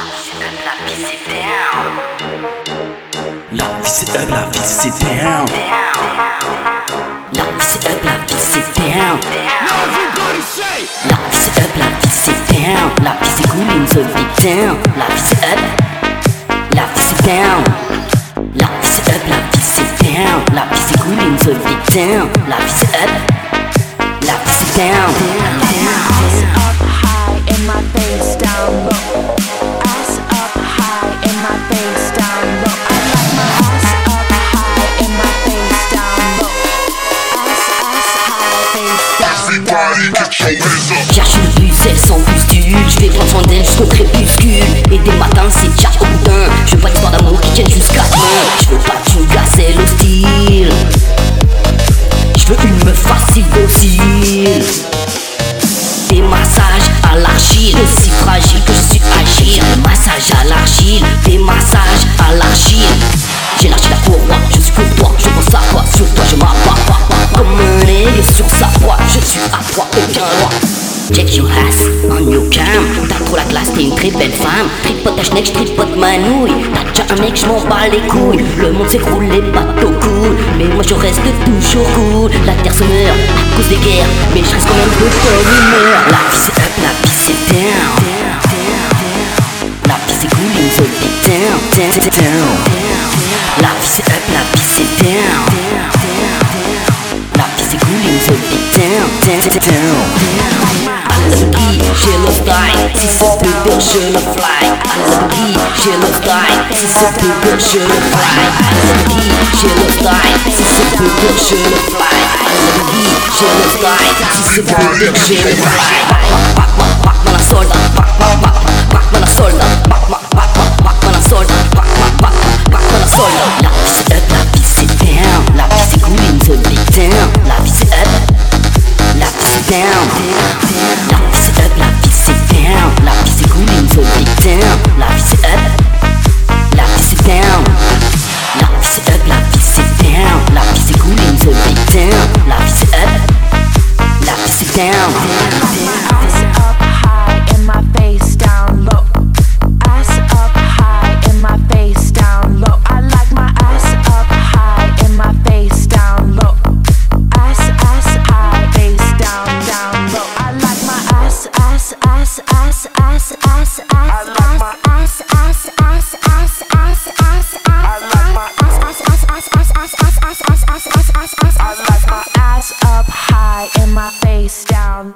La vie c'est up, la vie c'est down. La vie c'est up, la vie c'est down. La vie c'est up, la vie c'est down. La vie c'est cool in the down. La vie c'est up, la vie down. La vie c'est up, la vie c'est down. La vie c'est cool in the down. La up, la vie c'est down. Cherche une buse, elle sans bustule Je vais prendre soin d'elle jusqu'au crépuscule. Et des matins c'est déjà au boudin Je veux pas d'histoire d'amour qui tienne jusqu'à demain. Je veux pas d'une gazelle hostile Je veux une meuf facile docile. Des massages à l'argile Si fragile que je suis agile. Massage à l'argile Des massages Comme sur sa proie Je suis à toi, aucun roi. Check your ass on your cam. T'as trop la classe, t'es une très belle femme. Tripote ta schneck, tripote ma nouille. T'as déjà un mec, j'm'en bats les couilles. Le monde s'écroule, les bateaux coulent Mais moi je reste toujours cool. La terre se meurt à cause des guerres. Mais je reste quand même de bonne humeur. La vie c'est up, la vie c'est down. La vie c'est cool, big down, down, down. La vie c'est up, la vie c'est she looks like She's a production of fly E, she looks like She's a production of fly E, she looks like She's a production of fly E, she looks like She's a production of fly? Down ass, ass, ass, ass up high and my face down.